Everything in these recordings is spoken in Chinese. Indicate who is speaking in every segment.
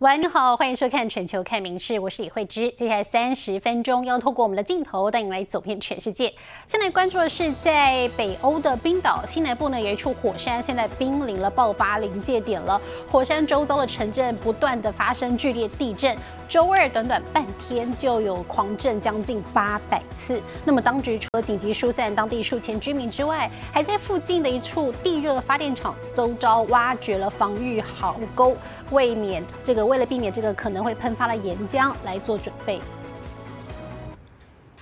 Speaker 1: 晚上好，欢迎收看《全球看名事》，我是李慧芝。接下来三十分钟要透过我们的镜头带你来走遍全世界。现在关注的是在北欧的冰岛西南部呢，有一处火山现在濒临了爆发临界点了。火山周遭的城镇不断的发生剧烈地震，周二短短半天就有狂震将近八百次。那么当局除了紧急疏散当地数千居民之外，还在附近的一处地热发电厂周遭挖掘了防御壕沟。为免这个，为了避免这个可能会喷发的岩浆来做准备。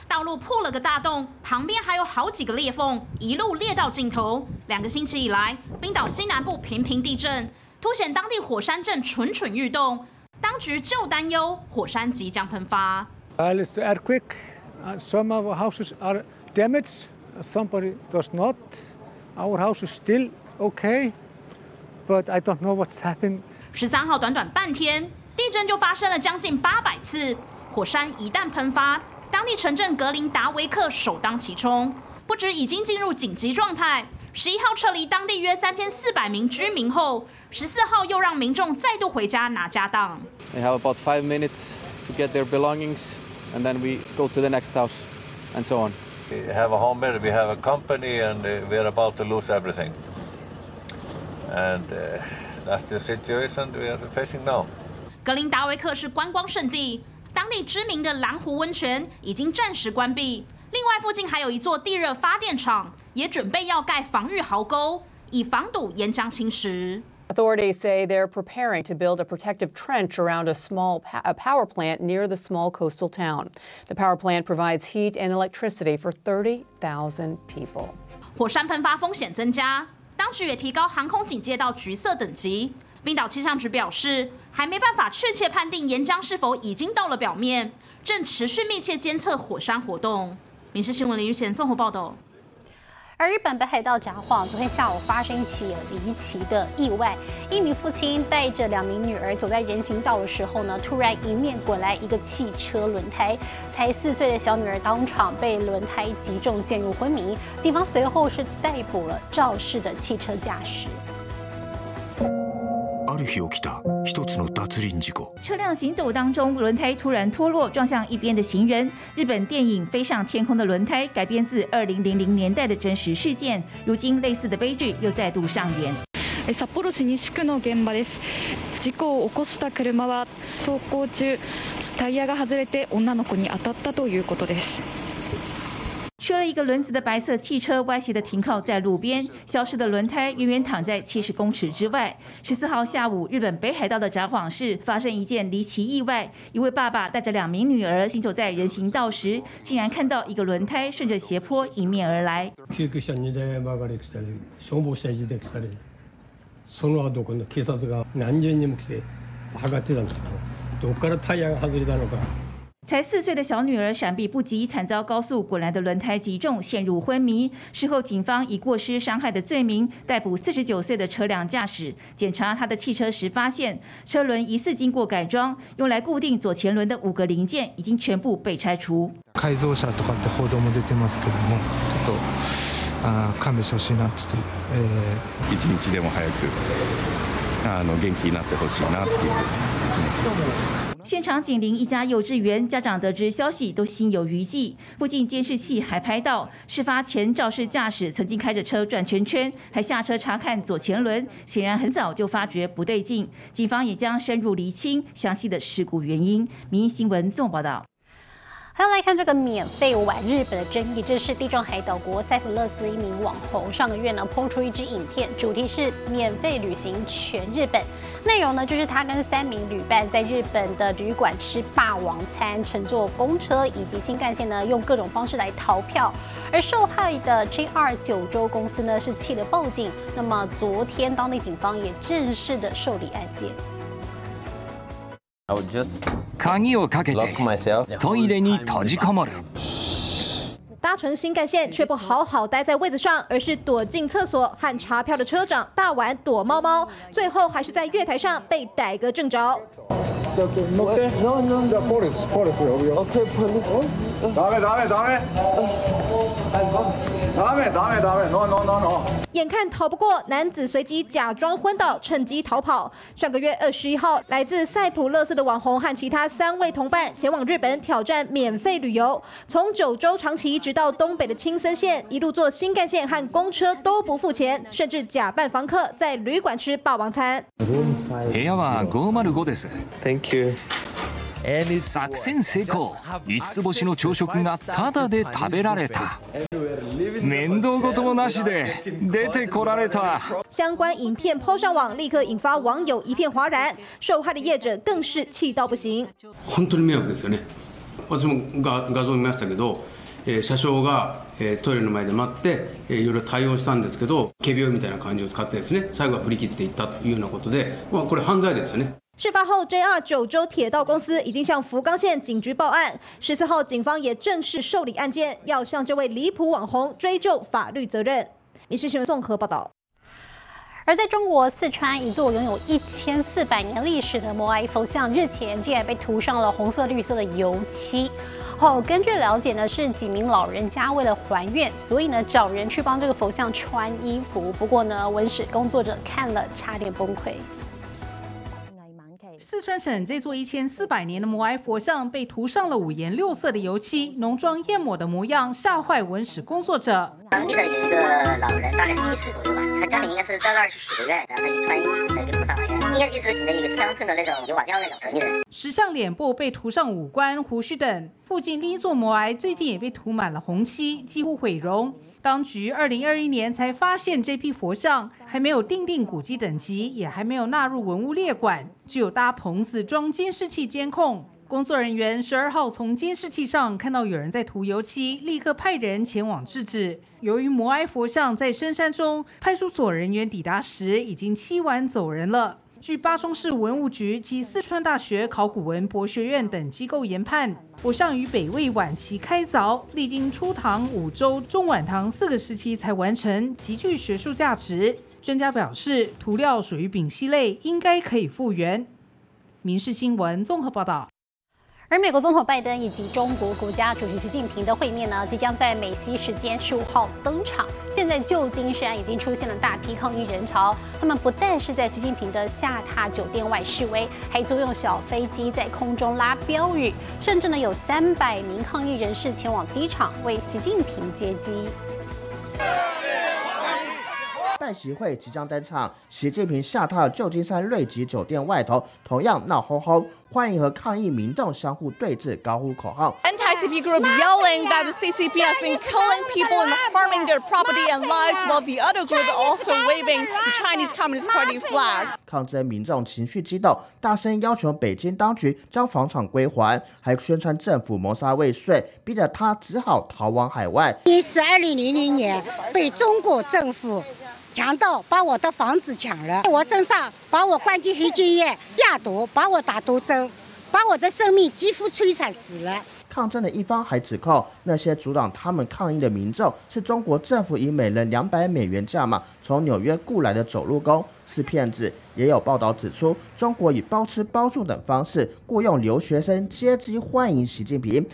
Speaker 2: 道路破了个大洞，旁边还有好几个裂缝，一路裂到尽头。两个星期以来，冰岛西南部频频地震，凸显当地火山正蠢蠢欲动。当局就担忧火山即将喷发。
Speaker 3: It's earthquake. Some of our houses are damaged. Somebody does not. Our house is still okay, but I don't know what's happening.
Speaker 2: 十三号短短半天，地震就发生了将近八百次。火山一旦喷发，当地城镇格林达维克首当其冲，不止已经进入紧急状态。十一号撤离当地约三千四百名居民后，十四号又让民众再度回家拿家当。
Speaker 4: They have about five minutes to get their belongings, and then we go to the next house, and so on.
Speaker 5: We have a home here, we have a company, and we are about to lose everything. And That's the situation we are facing now.
Speaker 2: 格林达维克是观光胜地，当地知名的蓝湖温泉已经暂时关闭。另外，附近还有一座地热发电厂，也准备要盖防御壕沟，以防堵岩浆侵蚀。
Speaker 6: Authorities say they're preparing to build a protective trench around a small power plant near the small coastal town. The power plant provides heat and electricity for 30,000 people.
Speaker 2: 火山喷发风险增加。当局也提高航空警戒到橘色等级。冰岛气象局表示，还没办法确切判定岩浆是否已经到了表面，正持续密切监测火山活动。《民事新闻》林玉贤综合报道。
Speaker 1: 而日本北海道札幌昨天下午发生一起离奇的意外，一名父亲带着两名女儿走在人行道的时候呢，突然迎面滚来一个汽车轮胎，才四岁的小女儿当场被轮胎击中，陷入昏迷。警方随后是逮捕了肇事的汽车驾驶。
Speaker 7: 车辆行走当中，轮胎突然脱落，撞向一边的行人。日本电影《飞上天空的轮胎》改编自二零零零年代的真实事件，如今类似的悲剧又再度上演。
Speaker 8: 札幌市西区の現場です。事故を起こした車は走行中タイヤが外れて女の子に当たったということです。
Speaker 7: 缺了一个轮子的白色汽车歪斜的停靠在路边，消失的轮胎远远躺在七十公尺之外。十四号下午，日本北海道的札幌市发生一件离奇意外：一位爸爸带着两名女儿行走在人行道时，竟然看到一个轮胎顺着斜坡迎面而来。
Speaker 9: 救急車2台ばかり来たり、消防車1台来たり、その後今度警察が何十人も来て測ってたんだけど、どこからタイヤが外れたのか。
Speaker 7: 才四岁的小女儿闪避不及，惨遭高速滚来的轮胎击中，陷入昏迷。事后，警方以过失伤害的罪名逮捕四十九岁的车辆驾驶。检查他的汽车时，发现车轮疑似经过改装，用来固定左前轮的五个零件已经全部被拆除。
Speaker 10: 改造車とかって報道も出てますけども、ちょっとあ勘弁してほしいなって、え一日でも早くあの元気になってほしいなっていう気持ちです。
Speaker 7: 现场紧邻一家幼稚园，家长得知消息都心有余悸。附近监视器还拍到，事发前肇事驾驶曾经开着车转圈圈，还下车查看左前轮，显然很早就发觉不对劲。警方也将深入厘清详细的事故原因。民新闻纵报道。
Speaker 1: 还要来看这个免费玩日本的争议，这是地中海岛国塞浦路斯一名网红上个月呢抛出一支影片，主题是免费旅行全日本，内容呢就是他跟三名旅伴在日本的旅馆吃霸王餐，乘坐公车以及新干线呢用各种方式来逃票，而受害的 JR 九州公司呢是气得报警，那么昨天当地警方也正式的受理案件。
Speaker 11: 鍵をかけてトイレに閉じこもる。
Speaker 12: 搭乘新干线却不好好待在位子上，而是躲进厕所和查票的车长大玩躲猫猫，最后还是在月台上被逮个正着。 眼看逃不过，男子随即假装昏倒，趁机逃跑。上个月二十一号，来自塞浦路斯的网红和其他三位同伴前往日本挑战免费旅游，从九州长崎直到东北的青森县，一路坐新干线和公车都不付钱，甚至假扮房客在旅馆吃霸王餐。
Speaker 11: 部屋は505です。
Speaker 4: Thank you.
Speaker 11: 作戦成功。5つ星の朝食がタダで食べられた。面倒事もなしで出てこられた。
Speaker 12: 相关影片抛上网，立刻引发网友一片哗然，受害的业者更是气到不行。
Speaker 13: 本当に迷惑ですよね。私も画画像見ましたけど、えー車掌が、えートイレの前で待って、えーいろいろ対応したんですけど、仮病みたいな感じを使ってですね、最後は振り切っていったというようなことで、まあこれ犯罪ですよね。
Speaker 12: 事发后，JR 九州铁道公司已经向福冈县警局报案。十四号，警方也正式受理案件，要向这位离谱网红追究法律责任。民事新闻综合报道。
Speaker 1: 而在中国四川，一座拥有一千四百年历史的摩崖佛像，日前竟然被涂上了红色、绿色的油漆。哦，根据了解呢，是几名老人家为了还愿，所以呢找人去帮这个佛像穿衣服。不过呢，文史工作者看了差点崩溃。
Speaker 14: 四川省这座一千四百年的摩崖佛像被涂上了五颜六色的油漆，浓妆艳抹的模样吓坏文史工作者。
Speaker 15: 当地的有一个老人，大概七十左右吧，他家里应该是在那儿去许的愿，然后他就穿衣在这个菩萨还愿，应该就是请的一个乡村的那种油瓦匠那种城里人。
Speaker 14: 石像脸部被涂上五官、胡须等，附近另一座摩崖最近也被涂满了红漆，几乎毁容。当局二零二一年才发现这批佛像还没有定定古迹等级，也还没有纳入文物列管，只有搭棚子装监视器监控。工作人员十二号从监视器上看到有人在涂油漆，立刻派人前往制止。由于摩埃佛像在深山中，派出所人员抵达时已经漆完走人了。据巴中市文物局及四川大学考古文博学院等机构研判，佛像于北魏晚期开凿，历经初唐、武周、中晚唐四个时期才完成，极具学术价值。专家表示，涂料属于丙烯类，应该可以复原。民事新闻综合报道。
Speaker 1: 而美国总统拜登以及中国国家主席习近平的会面呢，即将在美西时间十五号登场。现在旧金山已经出现了大批抗议人潮，他们不但是在习近平的下榻酒店外示威，还租用小飞机在空中拉标语，甚至呢有三百名抗议人士前往机场为习近平接机。
Speaker 16: 拜习会即将登场，习近平下榻旧金山瑞吉酒店外头，同样闹哄哄，欢迎和抗议民众相互对峙，高呼口号。
Speaker 17: Anti-CP group yelling that the CCP has been killing people and harming their property and lives, while the other group also waving the Chinese Communist Party flags.
Speaker 16: 抗争民众情绪激动，大声要求北京当局将房产归还，还宣称政府谋杀未遂，逼得他只好逃往海外。
Speaker 18: 你是二零零零年被中国政府强盗把我的房子抢了，在我身上把我关进黑监院下毒，把我打毒针，把我的生命几乎摧残死了。
Speaker 16: 抗争的一方还指控那些阻挡他们抗议的民众是中国政府以每人两百美元价码从纽约雇来的走路工，是骗子。也有报道指出，中国以包吃包住等方式雇佣留学生接机欢迎习近平。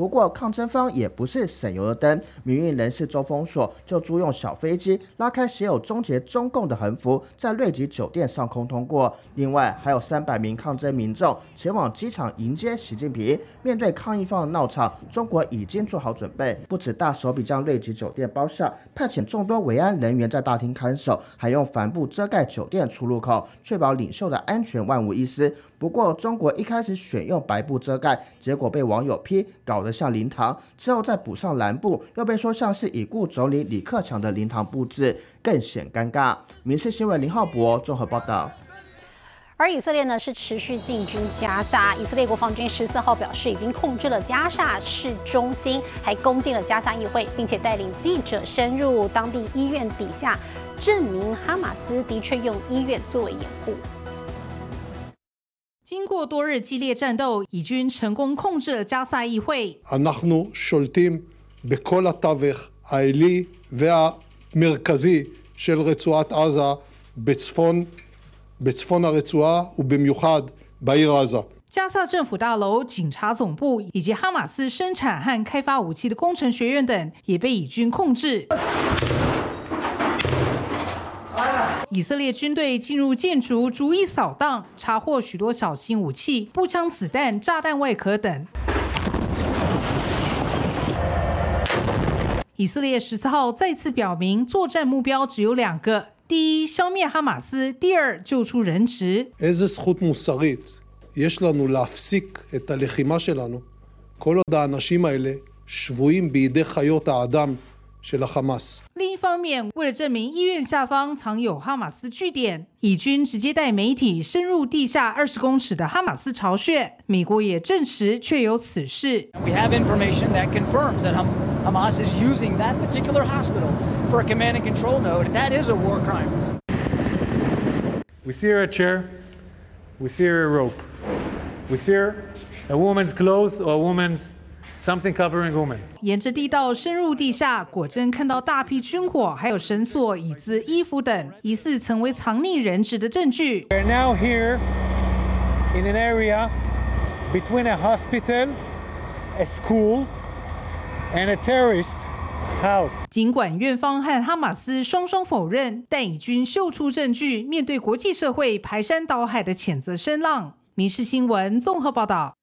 Speaker 16: 不过，抗争方也不是省油的灯。民运人士周峰所就租用小飞机拉开写有“终结中共”的横幅，在瑞吉酒店上空通过。另外，还有三百名抗争民众前往机场迎接习近平。面对抗议方的闹场，中国已经做好准备，不止大手笔将瑞吉酒店包下，派遣众多维安人员在大厅看守，还用帆布遮盖酒店出入口，确保领袖的安全万无一失。不过，中国一开始选用白布遮盖，结果被网友批搞得得像灵堂，之后再补上蓝布，又被说像是已故总理李克强的灵堂布置，更显尴尬。民事新闻林浩博综合报道。
Speaker 1: 而以色列呢是持续进军加沙，以色列国防军十四号表示已经控制了加沙市中心，还攻进了加沙议会，并且带领记者深入当地医院底下，证明哈马斯的确用医院作为掩护。
Speaker 14: 经过多日激烈战斗，以军成功控制了加萨议会。加政府大楼、警察总部以及哈马斯生产和开发武器的工程学院等也被以军控制。以色列军队进入建筑，逐一扫荡，查获许多小型武器、步枪子弹、炸弹外壳等。以色列十四号再次表明，作战目标只有两个：第一，消灭哈马斯；第二，救出人质。
Speaker 19: איזה זכות מוסרית יש לנו להפסיק את הלחימה שלנו כל עוד האנשים האלה שבויים בידי חיות האדם של החמאס?
Speaker 14: 另一方面，为了证明医院下方藏有哈马斯据点，以军直接带媒体深入地下二十公尺的哈马斯巢穴。美国也证实确有此事。
Speaker 20: We have information that confirms that Ham- Hamas is using that particular hospital for a command and control node. That is a war crime.
Speaker 3: We see her a chair. We see her a rope. We see her a woman's clothes or a woman's something covering woman.
Speaker 14: 沿着地道深入地下，果真看到大批军火，还有绳索、椅子、衣服等，疑似曾为藏匿人质的证据。
Speaker 3: We're now here in an area between a hospital, a school, and a terrorist house.
Speaker 14: 尽管院方和哈马斯双双否认，但以军秀出证据，面对国际社会排山倒海的谴责声浪。民事新闻综合报道。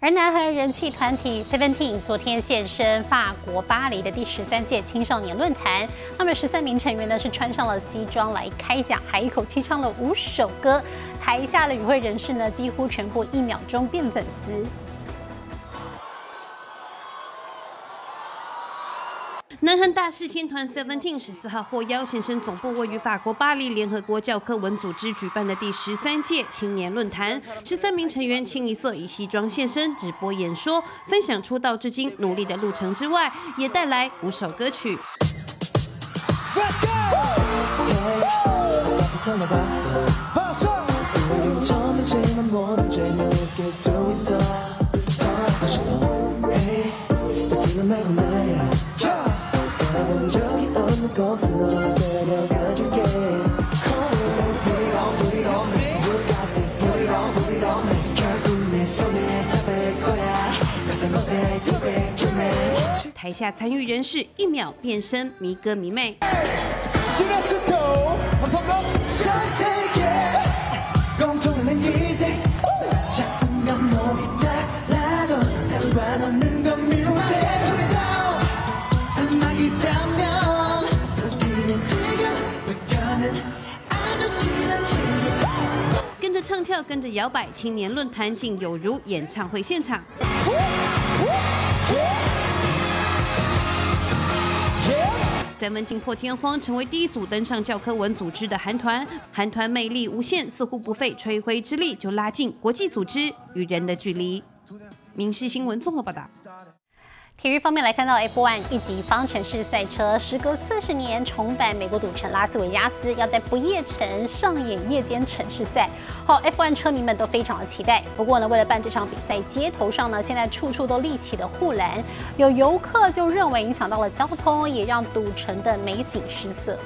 Speaker 1: 而男孩人气团体 Seventeen 昨天现身法国巴黎的第十三届青少年论坛，他们十三名成员呢是穿上了西装来开讲，还一口气唱了五首歌，台下的与会人士呢几乎全部一秒钟变粉丝。
Speaker 21: 南韩大势天团 Seventeen 十四号获邀现身总部位于法国巴黎联合国教科文组织举办的第十三届青年论坛，十三名成员清一色以西装现身，直播演说，分享出道至今努力的路程之外，也带来五首歌曲。下参与人士一秒变身迷哥迷妹。跟着唱跳跟着摇摆青年论坛竟有如演唱会现场。三文境破天荒成为第一组登上教科文组织的韩团，韩团魅力无限，似乎不费吹灰之力就拉近国际组织与人的距离。民事新闻综合报道。
Speaker 1: 体育方面来看到 F1 一级方程式赛车，时隔四十年重返美国赌城拉斯维加斯，要在不夜城上演夜间城市赛。好，F1 车迷们都非常的期待。不过呢，为了办这场比赛，街头上呢现在处处都立起了护栏，有游客就认为影响到了交通，也让赌城的美景失色。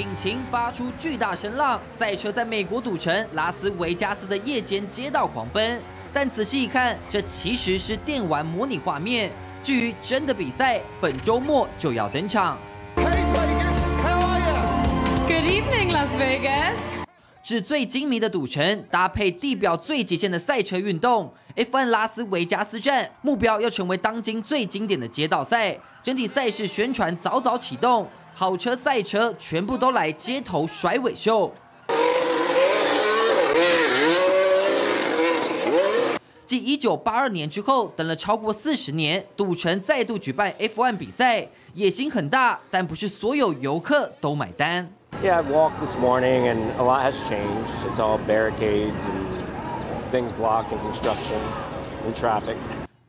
Speaker 22: 引擎发出巨大声浪，赛车在美国赌城拉斯维加斯的夜间街道狂奔。但仔细一看，这其实是电玩模拟画面。至于真的比赛，本周末就要登场。
Speaker 23: Good evening, Las Vegas.
Speaker 22: 纸最精迷的赌城，搭配地表最极限的赛车运动，F1 拉斯维加斯站目标要成为当今最经典的街道赛。整体赛事宣传早早启动，跑车赛车全部都来街头甩尾秀。继一九八二年之后，等了超过四十年，赌城再度举办 F1 比赛，野心很大，但不是所有游客都买单。
Speaker 24: Yeah, I've walked this morning and a lot has changed. It's all barricades and things blocked and construction and traffic.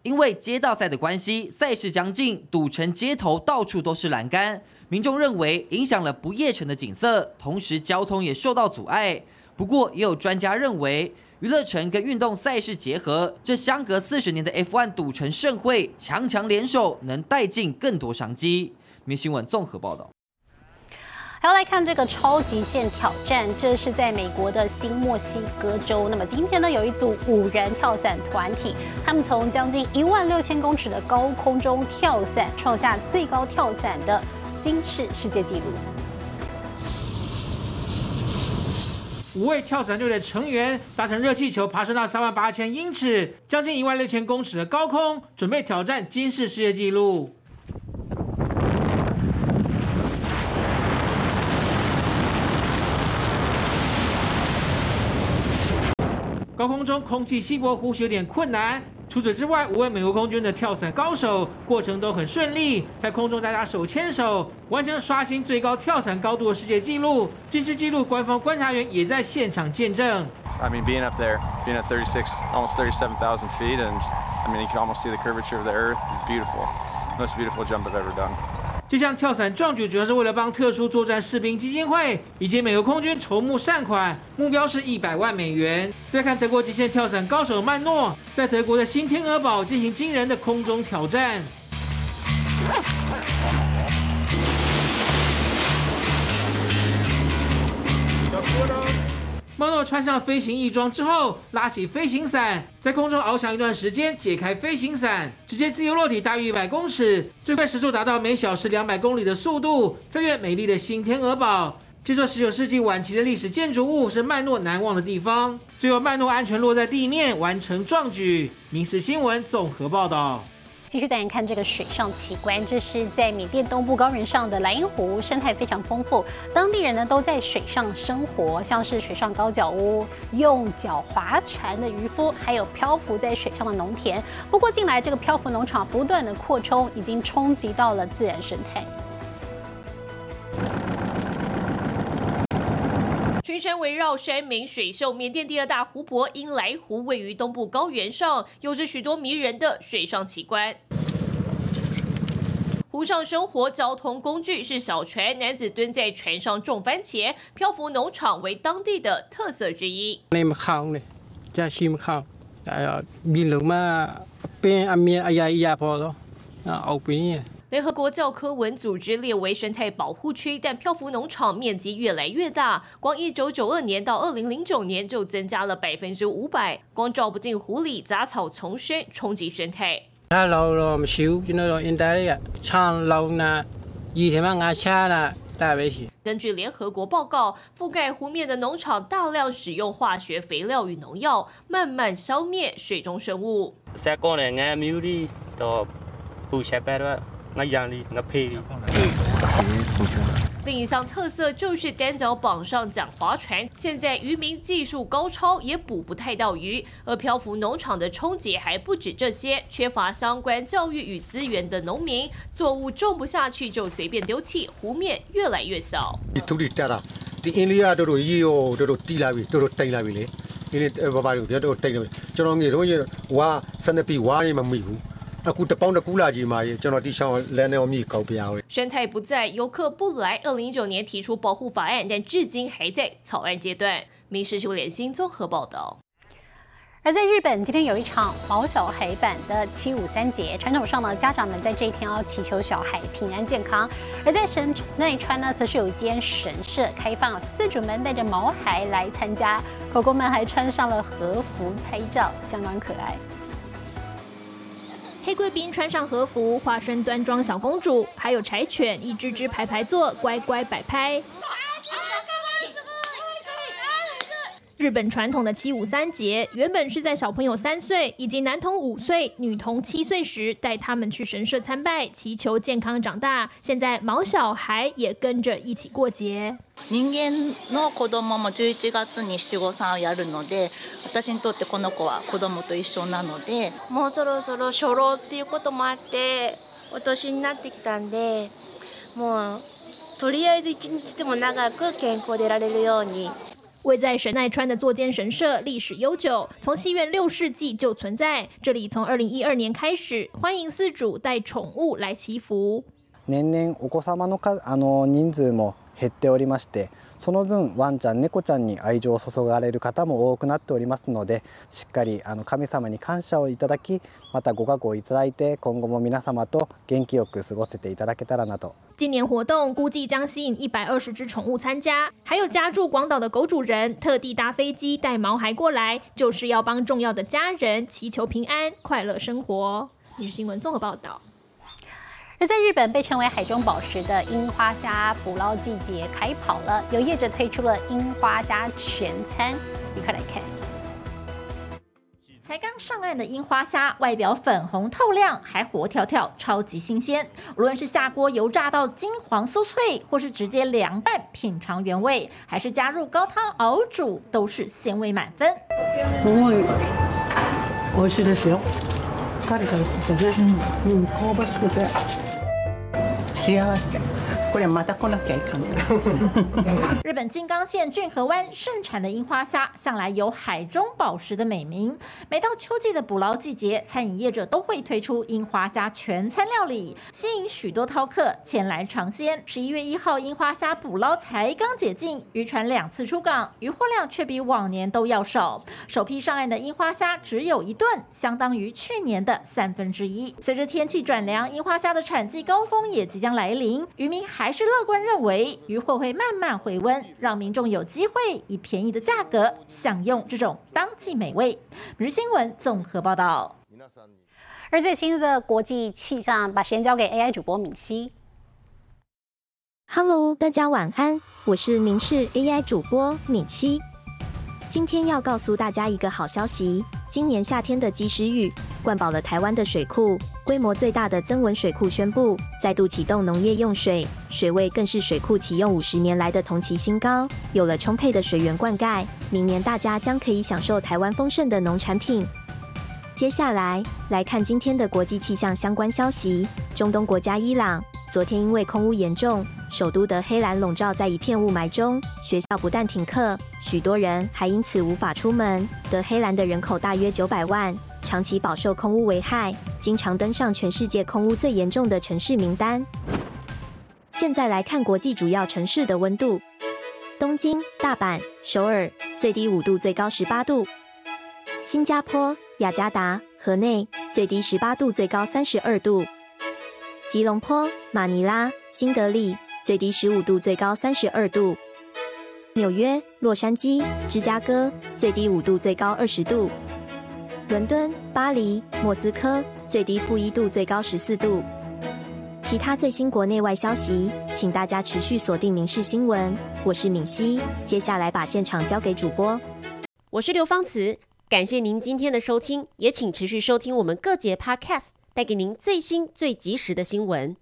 Speaker 22: 因为街道赛的关系，赛事将近，赌城街头到处都是栏杆，民众认为影响了不夜城的景色，同时交通也受到阻碍。不过，也有专家认为，娱乐城跟运动赛事结合，这相隔四十年的 F1 赌城盛会，强强联手，能带进更多商机。明新闻综合报道。
Speaker 1: 还要来看这个超极限挑战，这是在美国的新墨西哥州。那么今天呢，有一组五人跳伞团体，他们从将近一万六千公尺的高空中跳伞，创下最高跳伞的金氏世界纪录。
Speaker 25: 五位跳伞队的成员搭乘热气球爬升到三万八千英尺，将近一万六千公尺的高空，准备挑战金氏世界纪录。高空中空气稀薄，呼吸有点困难。除此之外，五位美国空军的跳伞高手过程都很顺利，在空中大家手牵手，完成刷新最高跳伞高度的世界纪录。这次纪录，官方观察员也在现场见证。
Speaker 26: I mean, being up there, being at 36, almost 37,000 feet, and I mean, you can almost see the curvature of the earth. Beautiful. Most beautiful jump I've ever done.
Speaker 25: 这项跳伞壮举主要是为了帮特殊作战士兵基金会以及美国空军筹募善款，目标是一百万美元。再看德国极限跳伞高手曼诺，在德国的新天鹅堡进行惊人的空中挑战。曼诺穿上飞行翼装之后，拉起飞行伞，在空中翱翔一段时间，解开飞行伞，直接自由落体大约一百公尺，最快时速达到每小时两百公里的速度，飞越美丽的新天鹅堡。这座19世纪晚期的历史建筑物是曼诺难忘的地方。最后，曼诺安全落在地面，完成壮举。《民事新闻》综合报道。
Speaker 1: 继续带您看这个水上奇观，这是在缅甸东部高原上的莱茵湖，生态非常丰富，当地人呢都在水上生活，像是水上高脚屋、用脚划船的渔夫，还有漂浮在水上的农田。不过近来这个漂浮农场不断的扩充，已经冲击到了自然生态。
Speaker 27: 群山围绕山明水秀，缅甸第二大湖泊英莱湖位于东部高原上，有着许多迷人的水上奇观。湖上生活交通工具是小船，男子蹲在船上种番茄，漂浮农场为当地的特色之一。联合国教科文组织列为生态保护区，但漂浮农场面积越来越大，光一九九二年到二零零九年就增加了百分之五百，光照不进湖里，杂草丛生，冲击生态。
Speaker 28: 那老了唔少，见到现代的长老呢，二千万阿车呢，大危险。
Speaker 27: 根据联合国报告，覆盖湖面的农场大量使用化学肥料与农药，慢慢消灭水中生物。
Speaker 29: Đi ngay phê đi
Speaker 27: 另一项特色就是单脚绑上桨划船，现在渔民技术高超，也捕不太到鱼。而漂浮农场的冲击还不止这些，缺乏相关教育与资源的农民，作物种不下去就随便丢弃，湖面越来越小。
Speaker 30: သူတွေတက်တာဒီအင်းလေးကတို့တို့ရေရောတို့တို့တီးလာပြီတို့တို့တိတ်လာပြီလေဒီနေ့ဘာဘာတို့တို့တိတ်လာပြီကျွန်တော်ငယ်တော့ရေဝါစနေပြီဝါနေမမိဘူးအခုတပေါင်းတစ်ကူလာကြီးမှာရေကျွန်တော်တီချောင်းလမ်းနဲ့မြေကောက်ပြအောင်
Speaker 27: 生态不在，游客不来。二零一九年提出保护法案，但至今还在草案阶段。民事新闻联新综合报道。
Speaker 1: 而在日本，今天有一场毛小孩版的七五三节，传统上呢，家长们在这一天要祈求小孩平安健康。而在神奈川呢，则是有一间神社开放，饲主们带着毛孩来参加，狗狗们还穿上了和服拍照，相当可爱。
Speaker 31: 黑贵宾穿上和服，化身端庄小公主，还有柴犬一只只排排坐，乖乖摆拍。日本传统的七五三节，原本是在小朋友三岁以及男童五岁、女童七岁时，带他们去神社参拜，祈求健康长大。现在毛小孩也跟着一起过节。
Speaker 32: 人間の子供も11月に七五三をやるので私にとってこの子は子供と一緒なのでもうそろそろ初老っていうこともあってお年になってきたんでもうとりあえず一日でも長く健康でいられるように。
Speaker 31: 位在神奈川的座间神社历史悠久，从西元六世纪就存在。这里从二零一二年开始，欢迎饲主带宠物来祈福。
Speaker 33: 年々お子様の数あの人数も
Speaker 34: 減っておりましてその分ワンちゃん猫ちゃんに愛情を注がれる方も多くなっておりますのでしっかりあの神様に感謝をいただきまたご加護をいただいて今後も皆様と元気よく過ごせていただけたらなと
Speaker 31: 今年活动估计将吸引一百二十只宠物参加，还有家住广岛的狗主人特地搭飞机带毛孩过来，就是要帮重要的家人祈求平安、快乐生活。日新闻综合报道。
Speaker 1: 而在日本，被称为海中宝石的樱花虾捕捞季节开跑了，有业者推出了樱花虾全餐，一块来看。
Speaker 35: 才刚上岸的樱花虾，外表粉红透亮，还活跳跳，超级新鲜。无论是下锅油炸到金黄酥脆，或是直接凉拌品尝原味，还是加入高汤熬煮，都是鲜味满分。
Speaker 36: 美味しいですよ。カリカリしててね、うん、香ばしくて 幸せ。これまた来なきゃいかん。
Speaker 35: 日本金刚县骏河湾盛产的樱花虾，向来有“海中宝石”的美名。每到秋季的捕捞季节，餐饮业者都会推出樱花虾全餐料理，吸引许多饕客前来尝鲜。十一月一号，樱花虾捕捞才刚解禁，渔船两次出港，渔获量却比往年都要少。首批上岸的樱花虾只有一吨，相当于去年的三分之一。随着天气转凉，樱花虾的产季高峰也即将来临，渔民还 是乐观认为渔获会慢慢回温，让民众有机会以便宜的价格享用这种当季美味。每日新闻综合报道。
Speaker 1: 而最新的国际气象，把时间交给 AI 主播敏熙。
Speaker 37: Hello，大家晚安，我是明视 AI 主播敏熙。今天要告诉大家一个好消息，今年夏天的及时雨灌饱了台湾的水库，规模最大的增文水库宣布再度启动农业用水，水位更是水库启用五十年来的同期新高。有了充沛的水源灌溉，明年大家将可以享受台湾丰盛的农产品。接下来来看今天的国际气象相关消息。中东国家伊朗昨天因为空污严重，首都德黑兰笼罩在一片雾霾中，学校不但停课，许多人还因此无法出门。德黑兰的人口大约九百万，长期饱受空污危害，经常登上全世界空污最严重的城市名单。现在来看国际主要城市的温度：东京、大阪、首尔，最低五度，最高十八度；新加坡、雅加达、河内，最低十八度，最高三十二度；吉隆坡、马尼拉、新德里，最低十五度，最高三十二度；纽约、洛杉矶、芝加哥，最低五度，最高二十度；伦敦、巴黎、莫斯科，最低负一度，最高十四度。其他最新国内外消息，请大家持续锁定《民事新闻》。我是敏熙，接下来把现场交给主播。
Speaker 38: 我是刘芳慈，感谢您今天的收听，也请持续收听我们各节 Podcast，带给您最新最及时的新闻。